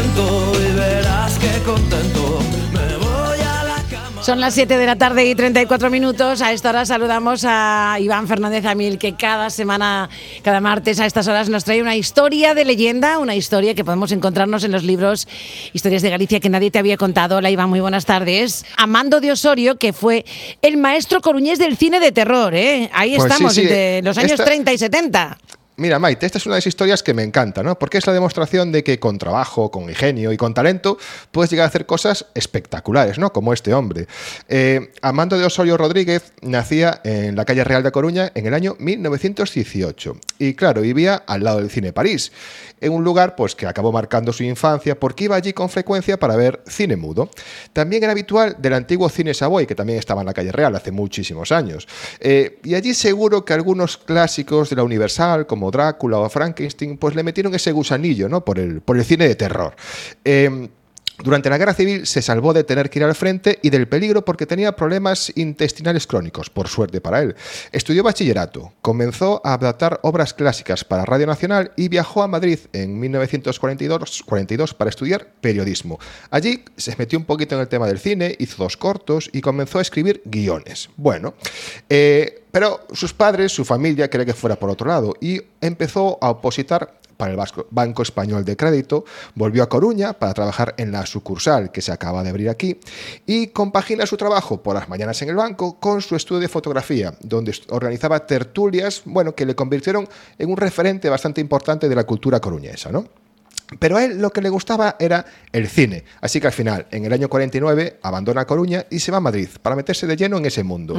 cuento y verás que contento me voy a la cama. Son las 7 de la tarde y 34 minutos. A esta hora saludamos a Iván Fernández Amil, que cada semana, cada martes a estas horas nos trae una historia de leyenda, una historia que podemos encontrarnos en los libros Historias de Galicia que nadie te había contado. Hola Iván, muy buenas tardes. Amando de Osorio, que fue el maestro coruñés del cine de terror. ¿eh? Ahí Pues sí, estamos, sí. entre los años Esta- 30 y 70. Mira, Maite, esta es una de las historias que me encanta, ¿no? Porque es la demostración de que con trabajo, con ingenio y con talento puedes llegar a hacer cosas espectaculares, ¿no? Como este hombre. Eh, Amando de Osorio Rodríguez nacía en la calle Real de Coruña en el año 1918. Y claro, vivía al lado del Cine París, en un lugar pues, que acabó marcando su infancia porque iba allí con frecuencia para ver cine mudo. También era habitual del antiguo Cine Savoy, que también estaba en la calle Real hace muchísimos años. Eh, y allí seguro que algunos clásicos de la Universal, como Drácula o Frankenstein, pues le metieron ese gusanillo ¿no? por, el, por el cine de terror. Eh, durante la guerra civil se salvó de tener que ir al frente y del peligro porque tenía problemas intestinales crónicos, por suerte para él. Estudió bachillerato, comenzó a adaptar obras clásicas para Radio Nacional y viajó a Madrid en 1942 42 para estudiar periodismo. Allí se metió un poquito en el tema del cine, hizo dos cortos y comenzó a escribir guiones. Bueno, eh, pero sus padres, su familia quería que fuera por otro lado y empezó a opositar para el Vasco- Banco Español de Crédito, volvió a Coruña para trabajar en la sucursal que se acaba de abrir aquí y compagina su trabajo por las mañanas en el banco con su estudio de fotografía, donde organizaba tertulias, bueno, que le convirtieron en un referente bastante importante de la cultura coruñesa, ¿no? Pero a él lo que le gustaba era el cine. Así que al final, en el año 49, abandona Coruña y se va a Madrid para meterse de lleno en ese mundo.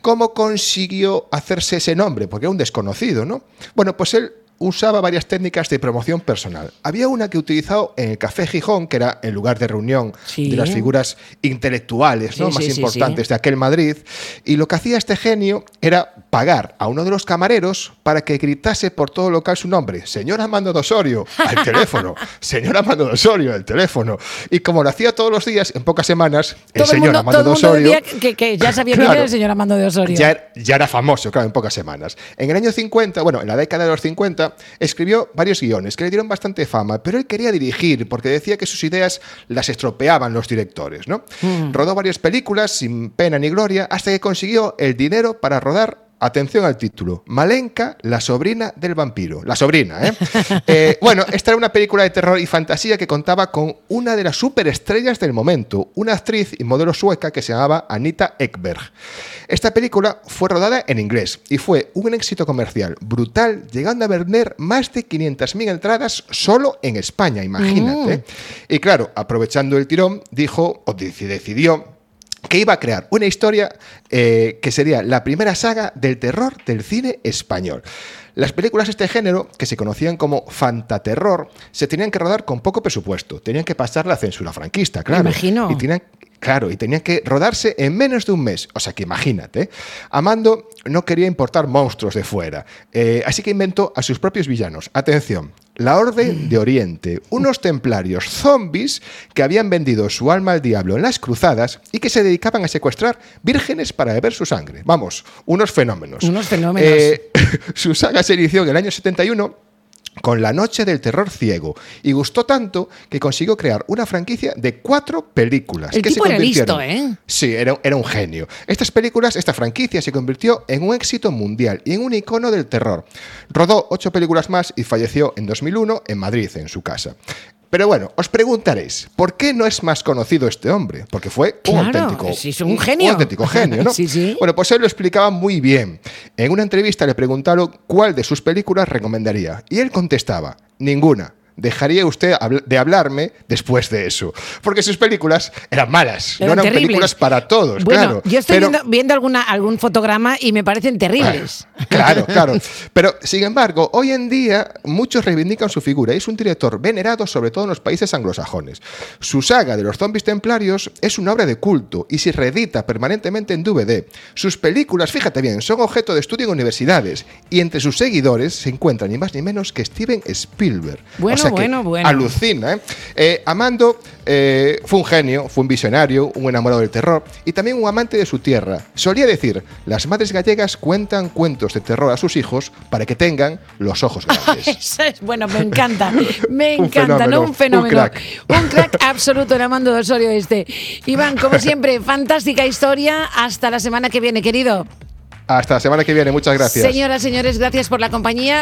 ¿Cómo consiguió hacerse ese nombre? Porque era un desconocido, ¿no? Bueno, pues él usaba varias técnicas de promoción personal. Había una que utilizó en el Café Gijón, que era el lugar de reunión Sí. de las figuras intelectuales ¿no? Sí, más importantes de aquel Madrid. Y lo que hacía este genio era pagar a uno de los camareros para que gritase por todo local su nombre. Señor Amando de Osorio, al teléfono. Señor Amando de Osorio, al teléfono. Y como lo hacía todos los días, en pocas semanas, el todo el señor mundo, todo el mundo Osorio... que, que ya sabía quién Claro. era el señor Amando de Osorio. Ya, er- ya era famoso, claro, en pocas semanas. En el año 50, bueno, en la década de los 50, escribió varios guiones que le dieron bastante fama, pero él quería dirigir porque decía que sus ideas las estropeaban los directores, ¿no? Rodó varias películas sin pena ni gloria hasta que consiguió el dinero para rodar Atención al título. Malenka, la sobrina del vampiro. La sobrina, ¿eh? Eh, bueno, esta era una película de terror y fantasía que contaba con una de las superestrellas del momento, una actriz y modelo sueca que se llamaba Anita Ekberg. Esta película fue rodada en inglés y fue un éxito comercial brutal, llegando a vender más de 500.000 entradas solo en España, imagínate. Y claro, aprovechando el tirón, dijo, o deci- decidió que iba a crear una historia eh, que sería la primera saga del terror del cine español. Las películas de este género, que se conocían como fantaterror, se tenían que rodar con poco presupuesto, tenían que pasar la censura franquista, claro. imagino. Y tenían, claro, y tenían que rodarse en menos de un mes. O sea que imagínate. Amando no quería importar monstruos de fuera, eh, así que inventó a sus propios villanos. Atención, la Orden de Oriente, unos templarios zombies que habían vendido su alma al diablo en las cruzadas y que se dedicaban a secuestrar vírgenes para beber su sangre. Vamos, unos fenómenos. Unos fenómenos. Eh, su saga se inició en el año 71 con La Noche del Terror Ciego y gustó tanto que consiguió crear una franquicia de cuatro películas. El que tipo se era listo, ¿eh? Sí, era, era un genio. Estas películas, esta franquicia se convirtió en un éxito mundial y en un icono del terror. Rodó ocho películas más y falleció en 2001 en Madrid, en su casa. Pero bueno, os preguntaréis, ¿por qué no es más conocido este hombre? Porque fue un Claro, auténtico. sí, es un genio. auténtico genio, ¿no? Sí, sí. Bueno, pues él lo explicaba muy bien. En una entrevista le preguntaron cuál de sus películas recomendaría. Y él contestaba, ninguna. Dejaría usted de hablarme después de eso. Porque sus películas eran malas. Eran no eran terribles. películas para todos, Bueno, claro. yo estoy Pero- viendo, viendo alguna, algún fotograma y me parecen terribles. Claro, claro. Pero, sin embargo, hoy en día muchos reivindican su figura. Es un director venerado sobre todo en los países anglosajones. Su saga de los zombies templarios es una obra de culto y se reedita permanentemente en DVD. Sus películas, fíjate bien, son objeto de estudio en universidades y entre sus seguidores se encuentran ni más ni menos que Steven Spielberg. Bueno. O sea, cosa bueno, que bueno. alucina. ¿eh? Eh, Amando eh, fue un genio, fue un visionario, un enamorado del terror y también un amante de su tierra. Solía decir, las madres gallegas cuentan cuentos de terror a sus hijos para que tengan los ojos grandes. Eso es, bueno, me encanta, me Un encanta, fenómeno, ¿no? Un fenómeno. un crack. Un crack absoluto en Amando de Osorio este. Iván, como siempre, fantástica historia. Hasta la semana que viene, querido. Hasta la semana que viene, muchas gracias. Señoras, señores, gracias por la compañía.